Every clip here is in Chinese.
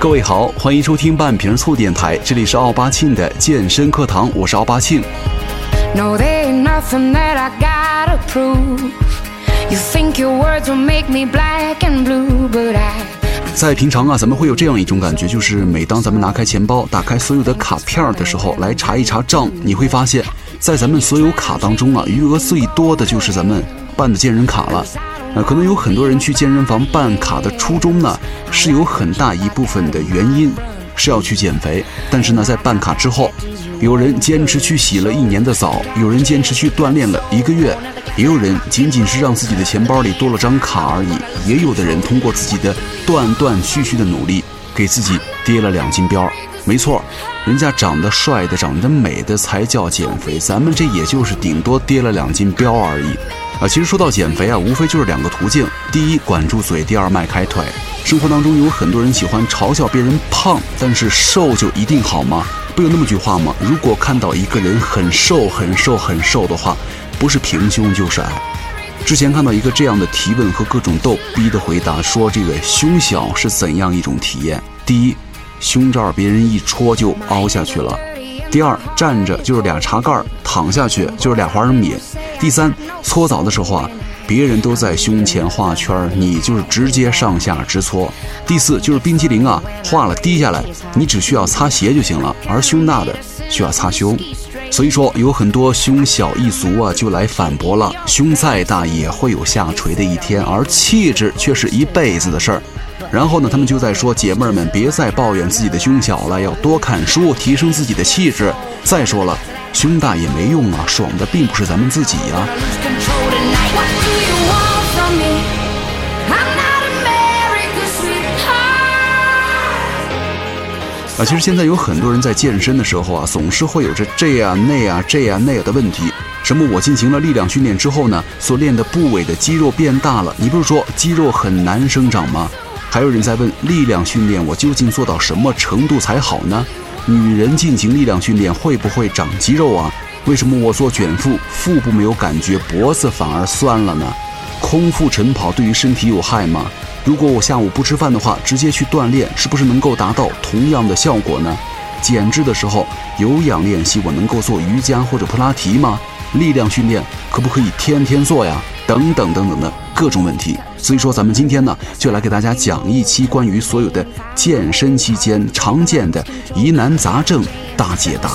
各位好，欢迎收听半瓶醋电台，这里是奥巴庆的健身课堂，我是奥巴庆。No, nothing that I gotta prove. You think your words will make me black and blue, but I. 在平常啊，咱们会有这样一种感觉，就是每当咱们拿开钱包、打开所有的卡片的时候，来查一查账，你会发现，在咱们所有卡当中啊，余额最多的就是咱们办的健身卡了。呃，可能有很多人去健身房办卡的初衷呢，是有很大一部分的原因是要去减肥。但是呢，在办卡之后，有人坚持去洗了一年的澡，有人坚持去锻炼了一个月，也有人仅仅是让自己的钱包里多了张卡而已。也有的人通过自己的断断续续的努力，给自己跌了两斤膘。没错，人家长得帅的、长得美的才叫减肥，咱们这也就是顶多跌了两斤膘而已。啊，其实说到减肥啊，无非就是两个途径：第一，管住嘴；第二，迈开腿。生活当中有很多人喜欢嘲笑别人胖，但是瘦就一定好吗？不有那么句话吗？如果看到一个人很瘦、很瘦、很瘦的话，不是平胸就是矮。之前看到一个这样的提问和各种逗逼的回答，说这个胸小是怎样一种体验？第一，胸罩别人一戳就凹下去了；第二，站着就是俩茶盖，躺下去就是俩花生米。第三，搓澡的时候啊，别人都在胸前画圈，你就是直接上下直搓。第四，就是冰淇淋啊，化了滴下来，你只需要擦鞋就行了，而胸大的需要擦胸。所以说，有很多胸小一族啊，就来反驳了：胸再大也会有下垂的一天，而气质却是一辈子的事儿。然后呢，他们就在说：姐妹们，别再抱怨自己的胸小了，要多看书，提升自己的气质。再说了。胸大也没用啊，爽的并不是咱们自己呀。啊，其实现在有很多人在健身的时候啊，总是会有着这样那样这样那样的问题。什么？我进行了力量训练之后呢，所练的部位的肌肉变大了。你不是说肌肉很难生长吗？还有人在问，力量训练我究竟做到什么程度才好呢？女人进行力量训练会不会长肌肉啊？为什么我做卷腹，腹部没有感觉，脖子反而酸了呢？空腹晨跑对于身体有害吗？如果我下午不吃饭的话，直接去锻炼，是不是能够达到同样的效果呢？减脂的时候有氧练习，我能够做瑜伽或者普拉提吗？力量训练可不可以天天做呀？等等等等的各种问题。所以说，咱们今天呢，就来给大家讲一期关于所有的健身期间常见的疑难杂症大解答。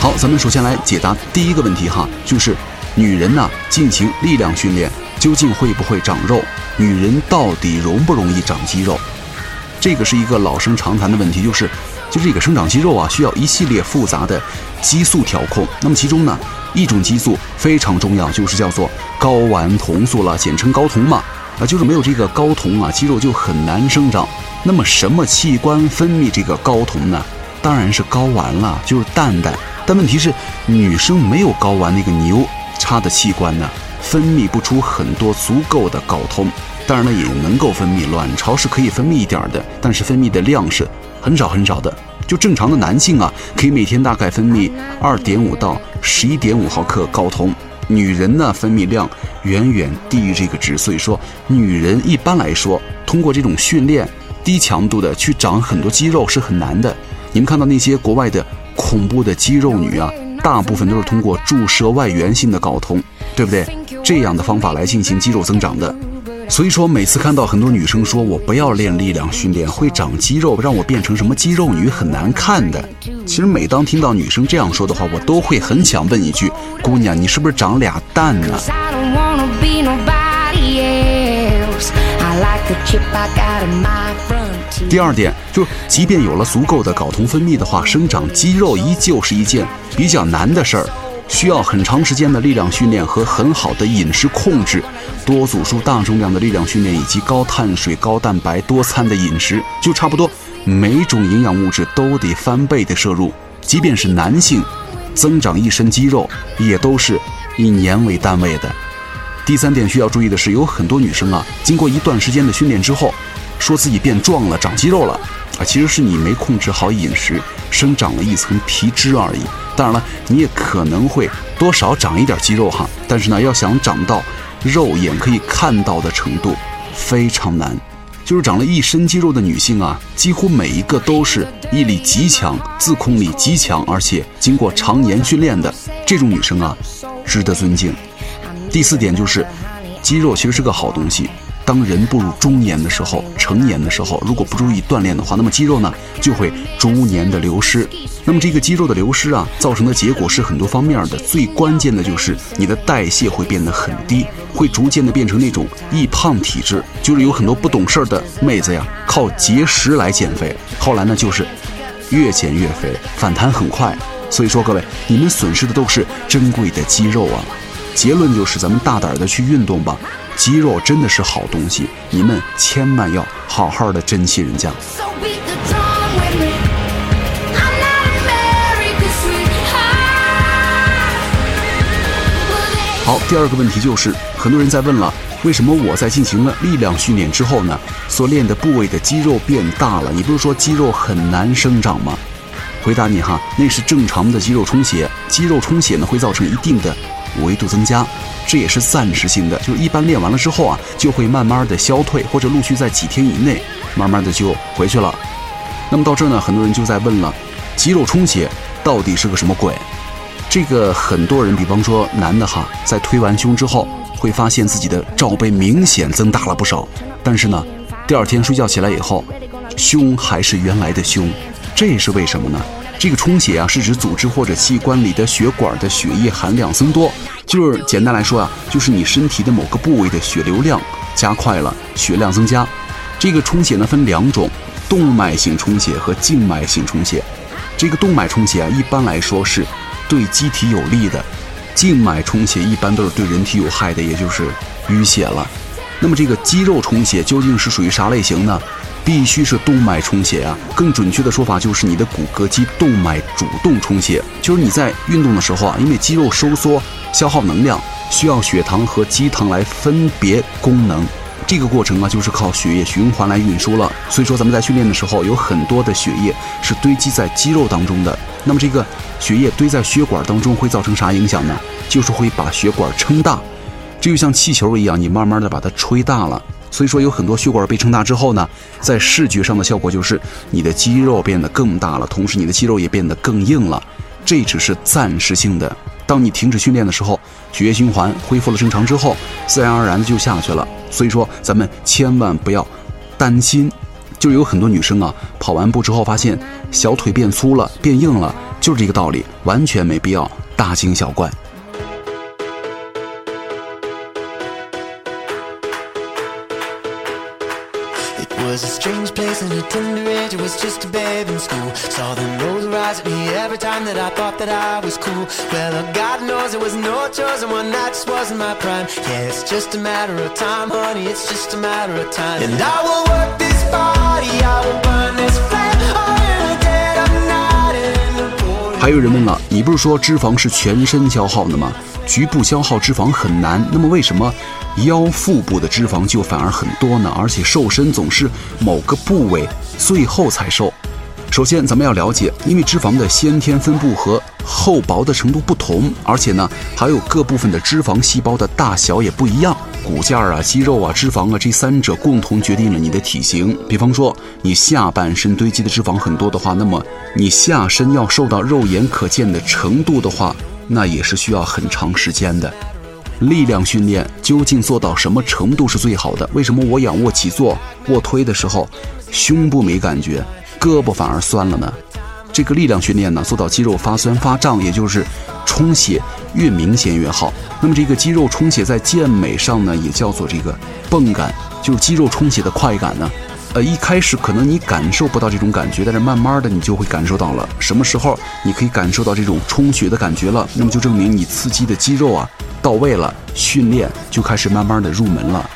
好，咱们首先来解答第一个问题哈，就是女人呢进行力量训练究竟会不会长肉？女人到底容不容易长肌肉？这个是一个老生常谈的问题，就是，就这个生长肌肉啊，需要一系列复杂的激素调控。那么其中呢，一种激素非常重要，就是叫做睾丸酮素了，简称睾酮嘛。啊，就是没有这个睾酮啊，肌肉就很难生长。那么什么器官分泌这个睾酮呢？当然是睾丸了，就是蛋蛋。但问题是，女生没有睾丸那个牛叉的器官呢，分泌不出很多足够的睾酮。当然了，也能够分泌，卵巢是可以分泌一点的，但是分泌的量是很少很少的。就正常的男性啊，可以每天大概分泌二点五到十一点五毫克睾酮，女人呢分泌量远远低于这个值。所以说，女人一般来说通过这种训练，低强度的去长很多肌肉是很难的。你们看到那些国外的恐怖的肌肉女啊，大部分都是通过注射外源性的睾酮，对不对？这样的方法来进行肌肉增长的。所以说，每次看到很多女生说我不要练力量训练，会长肌肉，让我变成什么肌肉女很难看的。其实每当听到女生这样说的话，我都会很想问一句：姑娘，你是不是长俩蛋呢？第二点就是，即便有了足够的睾酮分泌的话，生长肌肉依旧是一件比较难的事儿。需要很长时间的力量训练和很好的饮食控制，多组数、大重量的力量训练以及高碳水、高蛋白、多餐的饮食，就差不多每种营养物质都得翻倍的摄入。即便是男性，增长一身肌肉也都是以年为单位的。第三点需要注意的是，有很多女生啊，经过一段时间的训练之后，说自己变壮了、长肌肉了。啊，其实是你没控制好饮食，生长了一层皮脂而已。当然了，你也可能会多少长一点肌肉哈，但是呢，要想长到肉眼可以看到的程度，非常难。就是长了一身肌肉的女性啊，几乎每一个都是毅力极强、自控力极强，而且经过常年训练的这种女生啊，值得尊敬。第四点就是，肌肉其实是个好东西。当人步入中年的时候，成年的时候，如果不注意锻炼的话，那么肌肉呢就会逐年的流失。那么这个肌肉的流失啊，造成的结果是很多方面的。最关键的就是你的代谢会变得很低，会逐渐的变成那种易胖体质。就是有很多不懂事儿的妹子呀，靠节食来减肥，后来呢就是越减越肥，反弹很快。所以说各位，你们损失的都是珍贵的肌肉啊。结论就是咱们大胆的去运动吧。肌肉真的是好东西，你们千万要好好的珍惜人家。好，第二个问题就是，很多人在问了，为什么我在进行了力量训练之后呢，所练的部位的肌肉变大了？你不是说肌肉很难生长吗？回答你哈，那是正常的肌肉充血，肌肉充血呢会造成一定的维度增加。这也是暂时性的，就是一般练完了之后啊，就会慢慢的消退，或者陆续在几天以内，慢慢的就回去了。那么到这儿呢，很多人就在问了，肌肉充血到底是个什么鬼？这个很多人，比方说男的哈，在推完胸之后，会发现自己的罩杯明显增大了不少，但是呢，第二天睡觉起来以后，胸还是原来的胸，这是为什么呢？这个充血啊，是指组织或者器官里的血管的血液含量增多。就是简单来说啊，就是你身体的某个部位的血流量加快了，血量增加。这个充血呢分两种，动脉性充血和静脉性充血。这个动脉充血啊，一般来说是对机体有利的；静脉充血一般都是对人体有害的，也就是淤血了。那么这个肌肉充血究竟是属于啥类型呢？必须是动脉充血啊，更准确的说法就是你的骨骼肌动脉主动充血，就是你在运动的时候啊，因为肌肉收缩消耗能量，需要血糖和肌糖来分别功能，这个过程啊就是靠血液循环来运输了。所以说咱们在训练的时候，有很多的血液是堆积在肌肉当中的。那么这个血液堆在血管当中会造成啥影响呢？就是会把血管撑大，这就像气球一样，你慢慢的把它吹大了。所以说，有很多血管被撑大之后呢，在视觉上的效果就是你的肌肉变得更大了，同时你的肌肉也变得更硬了。这只是暂时性的。当你停止训练的时候，血液循环恢复了正常之后，自然而然的就下去了。所以说，咱们千万不要担心。就有很多女生啊，跑完步之后发现小腿变粗了、变硬了，就是这个道理，完全没必要大惊小怪。Was a strange place and a tender age. I was just a babe in school. Saw the nose rise at me every time that I thought that I was cool. Well, uh, God knows it was no choice, and one night just wasn't my prime. Yeah, it's just a matter of time, honey. It's just a matter of time. And I will work this body, I will burn this flame. 还有人问了，你不是说脂肪是全身消耗的吗？局部消耗脂肪很难，那么为什么腰腹部的脂肪就反而很多呢？而且瘦身总是某个部位最后才瘦。首先，咱们要了解，因为脂肪的先天分布和厚薄的程度不同，而且呢，还有各部分的脂肪细胞的大小也不一样。骨架啊、肌肉啊、脂肪啊，这三者共同决定了你的体型。比方说，你下半身堆积的脂肪很多的话，那么你下身要瘦到肉眼可见的程度的话。那也是需要很长时间的。力量训练究竟做到什么程度是最好的？为什么我仰卧起坐、卧推的时候，胸部没感觉，胳膊反而酸了呢？这个力量训练呢，做到肌肉发酸发胀，也就是充血越明显越好。那么这个肌肉充血在健美上呢，也叫做这个泵感，就是肌肉充血的快感呢。呃，一开始可能你感受不到这种感觉，但是慢慢的你就会感受到了。什么时候你可以感受到这种充血的感觉了？那么就证明你刺激的肌肉啊到位了，训练就开始慢慢的入门了。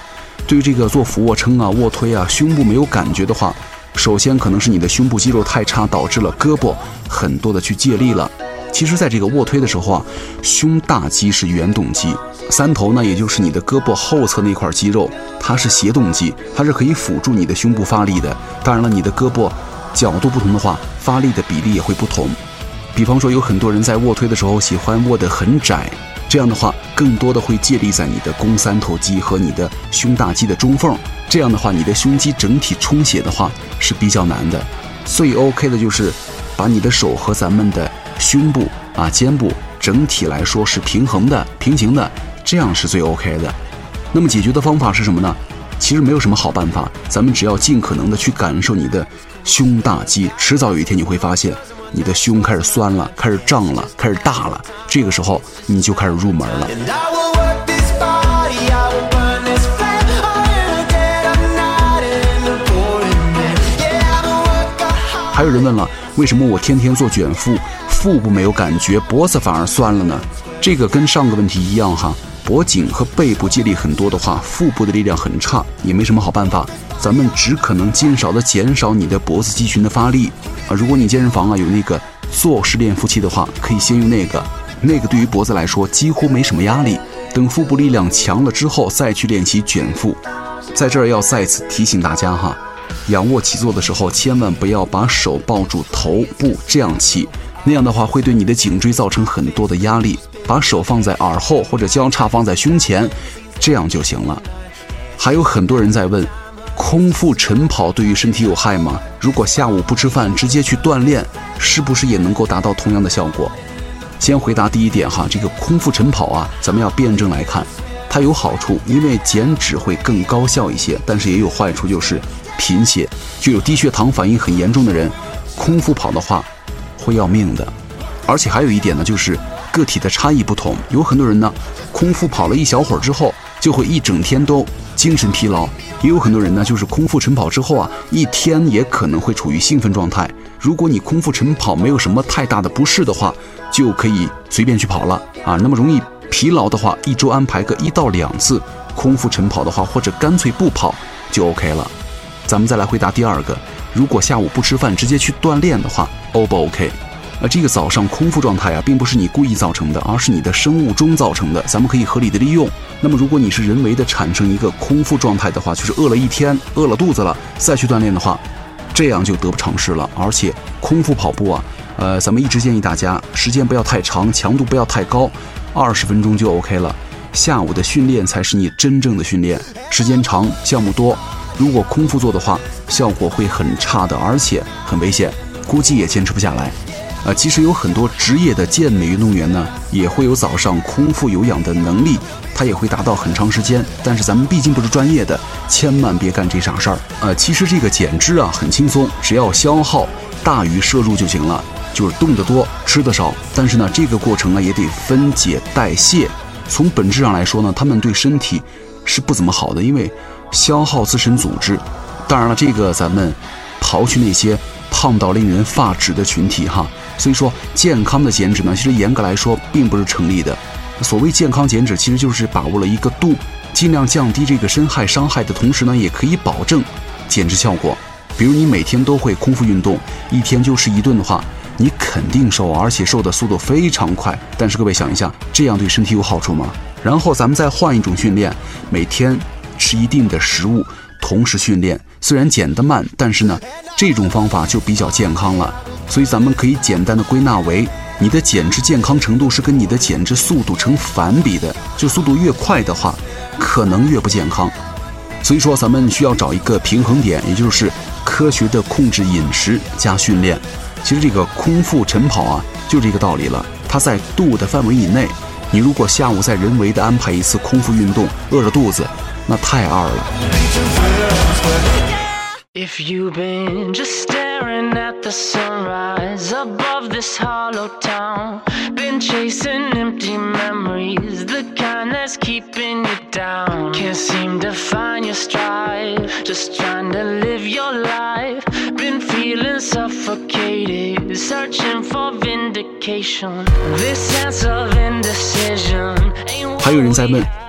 对于这个做俯卧撑啊、卧推啊，胸部没有感觉的话，首先可能是你的胸部肌肉太差，导致了胳膊很多的去借力了。其实，在这个卧推的时候啊，胸大肌是原动肌，三头呢，也就是你的胳膊后侧那块肌肉，它是斜动肌，它是可以辅助你的胸部发力的。当然了，你的胳膊角度不同的话，发力的比例也会不同。比方说，有很多人在卧推的时候喜欢握得很窄，这样的话，更多的会借力在你的肱三头肌和你的胸大肌的中缝。这样的话，你的胸肌整体充血的话是比较难的。最 OK 的就是把你的手和咱们的胸部啊、肩部整体来说是平衡的、平行的，这样是最 OK 的。那么解决的方法是什么呢？其实没有什么好办法，咱们只要尽可能的去感受你的胸大肌，迟早有一天你会发现你的胸开始酸了，开始胀了，开始大了，这个时候你就开始入门了。还有人问了，为什么我天天做卷腹，腹部没有感觉，脖子反而酸了呢？这个跟上个问题一样哈。脖颈和背部借力很多的话，腹部的力量很差，也没什么好办法。咱们只可能尽少的减少你的脖子肌群的发力啊。如果你健身房啊有那个坐式练腹器的话，可以先用那个，那个对于脖子来说几乎没什么压力。等腹部力量强了之后，再去练习卷腹。在这儿要再次提醒大家哈，仰卧起坐的时候千万不要把手抱住头部这样起，那样的话会对你的颈椎造成很多的压力。把手放在耳后或者交叉放在胸前，这样就行了。还有很多人在问，空腹晨跑对于身体有害吗？如果下午不吃饭直接去锻炼，是不是也能够达到同样的效果？先回答第一点哈，这个空腹晨跑啊，咱们要辩证来看，它有好处，因为减脂会更高效一些，但是也有坏处，就是贫血，就有低血糖反应很严重的人，空腹跑的话会要命的。而且还有一点呢，就是。个体的差异不同，有很多人呢，空腹跑了一小会儿之后，就会一整天都精神疲劳；也有很多人呢，就是空腹晨跑之后啊，一天也可能会处于兴奋状态。如果你空腹晨跑没有什么太大的不适的话，就可以随便去跑了啊。那么容易疲劳的话，一周安排个一到两次空腹晨跑的话，或者干脆不跑就 OK 了。咱们再来回答第二个，如果下午不吃饭直接去锻炼的话，O 不 OK？呃，这个早上空腹状态啊，并不是你故意造成的，而是你的生物钟造成的。咱们可以合理的利用。那么，如果你是人为的产生一个空腹状态的话，就是饿了一天，饿了肚子了，再去锻炼的话，这样就得不偿失了。而且，空腹跑步啊，呃，咱们一直建议大家时间不要太长，强度不要太高，二十分钟就 OK 了。下午的训练才是你真正的训练，时间长，项目多。如果空腹做的话，效果会很差的，而且很危险，估计也坚持不下来。啊，其实有很多职业的健美运动员呢，也会有早上空腹有氧的能力，他也会达到很长时间。但是咱们毕竟不是专业的，千万别干这傻事儿。呃，其实这个减脂啊很轻松，只要消耗大于摄入就行了，就是动得多，吃的少。但是呢，这个过程呢也得分解代谢。从本质上来说呢，他们对身体是不怎么好的，因为消耗自身组织。当然了，这个咱们刨去那些胖到令人发指的群体哈。所以说，健康的减脂呢，其实严格来说并不是成立的。所谓健康减脂，其实就是把握了一个度，尽量降低这个身害伤害的同时呢，也可以保证减脂效果。比如你每天都会空腹运动，一天就吃一顿的话，你肯定瘦，而且瘦的速度非常快。但是各位想一下，这样对身体有好处吗？然后咱们再换一种训练，每天吃一定的食物，同时训练，虽然减得慢，但是呢，这种方法就比较健康了。所以咱们可以简单的归纳为，你的减脂健康程度是跟你的减脂速度成反比的，就速度越快的话，可能越不健康。所以说咱们需要找一个平衡点，也就是科学的控制饮食加训练。其实这个空腹晨跑啊，就这个道理了，它在度的范围以内。你如果下午再人为的安排一次空腹运动，饿着肚子，那太二了。At the sunrise above this hollow town. Been chasing empty memories, the kind that's keeping you down. Can't seem to find your stride, just trying to live your life. Been feeling suffocated, searching for vindication. This sense of indecision ain't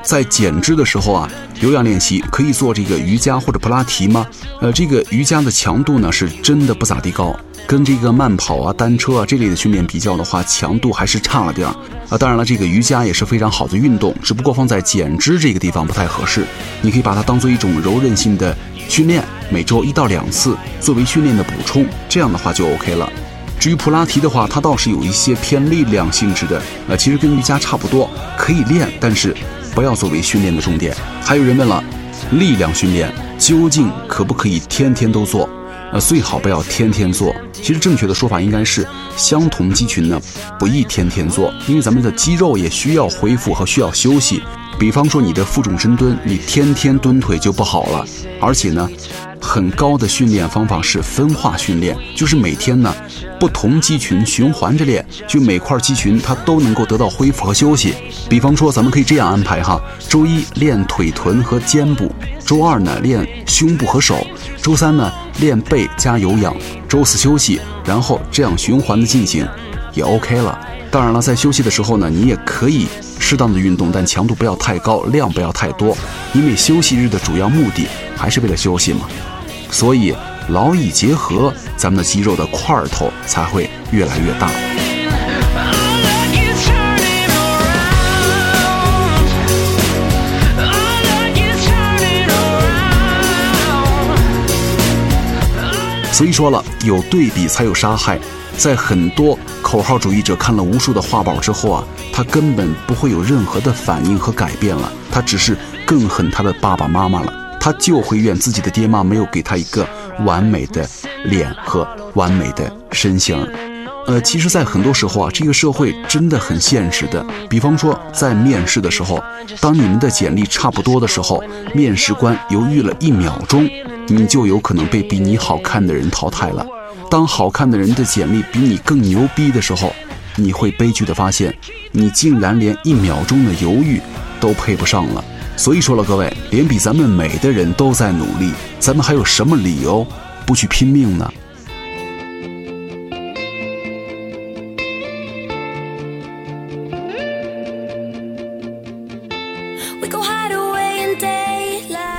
在减脂的时候啊，有氧练习可以做这个瑜伽或者普拉提吗？呃，这个瑜伽的强度呢，是真的不咋地高。跟这个慢跑啊、单车啊这类的训练比较的话，强度还是差了点儿啊。当然了，这个瑜伽也是非常好的运动，只不过放在减脂这个地方不太合适。你可以把它当做一种柔韧性的训练，每周一到两次作为训练的补充，这样的话就 OK 了。至于普拉提的话，它倒是有一些偏力量性质的，呃，其实跟瑜伽差不多，可以练，但是不要作为训练的重点。还有人问了，力量训练究竟可不可以天天都做？呃，最好不要天天做。其实正确的说法应该是，相同肌群呢，不宜天天做，因为咱们的肌肉也需要恢复和需要休息。比方说你的负重深蹲，你天天蹲腿就不好了。而且呢，很高的训练方法是分化训练，就是每天呢，不同肌群循环着练，就每块肌群它都能够得到恢复和休息。比方说，咱们可以这样安排哈：周一练腿臀和肩部，周二呢练胸部和手，周三呢。练背加有氧，周四休息，然后这样循环的进行，也 OK 了。当然了，在休息的时候呢，你也可以适当的运动，但强度不要太高，量不要太多，因为休息日的主要目的还是为了休息嘛。所以劳逸结合，咱们的肌肉的块头才会越来越大。所以说了，有对比才有杀害。在很多口号主义者看了无数的画报之后啊，他根本不会有任何的反应和改变了，他只是更恨他的爸爸妈妈了。他就会怨自己的爹妈没有给他一个完美的脸和完美的身形。呃，其实，在很多时候啊，这个社会真的很现实的。比方说，在面试的时候，当你们的简历差不多的时候，面试官犹豫了一秒钟。你就有可能被比你好看的人淘汰了。当好看的人的简历比你更牛逼的时候，你会悲剧的发现，你竟然连一秒钟的犹豫都配不上了。所以说了，各位，连比咱们美的人都在努力，咱们还有什么理由不去拼命呢？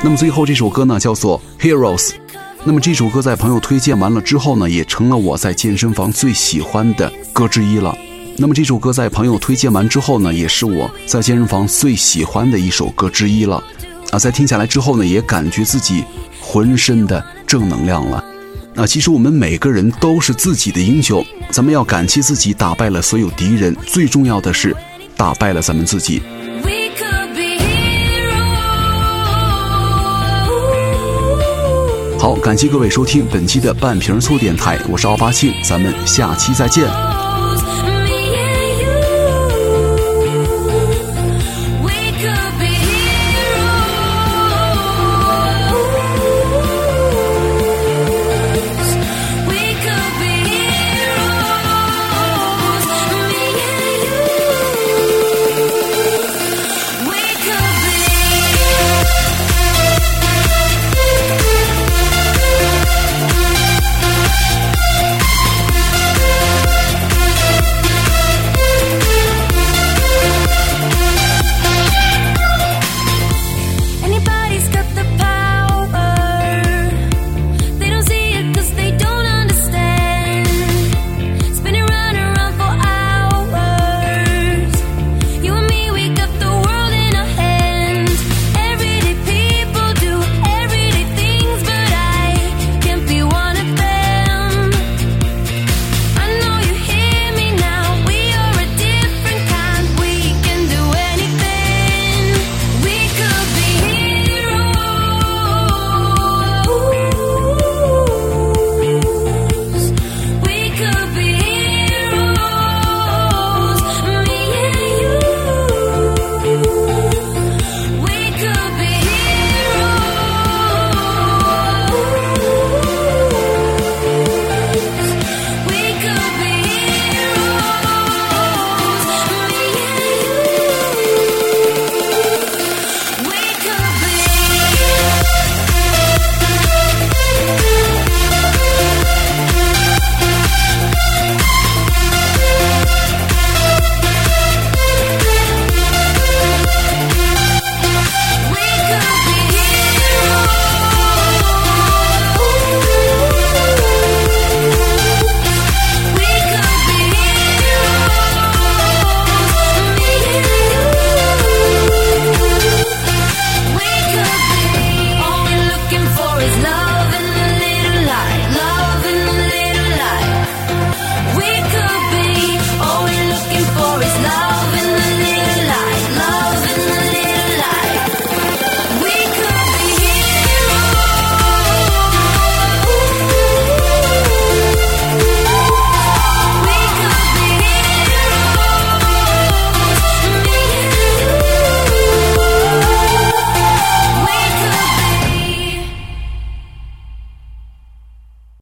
那么最后这首歌呢，叫做《Heroes》。那么这首歌在朋友推荐完了之后呢，也成了我在健身房最喜欢的歌之一了。那么这首歌在朋友推荐完之后呢，也是我在健身房最喜欢的一首歌之一了。啊，在听下来之后呢，也感觉自己浑身的正能量了。啊，其实我们每个人都是自己的英雄，咱们要感谢自己打败了所有敌人，最重要的是打败了咱们自己。好，感谢各位收听本期的半瓶醋电台，我是奥巴庆，咱们下期再见。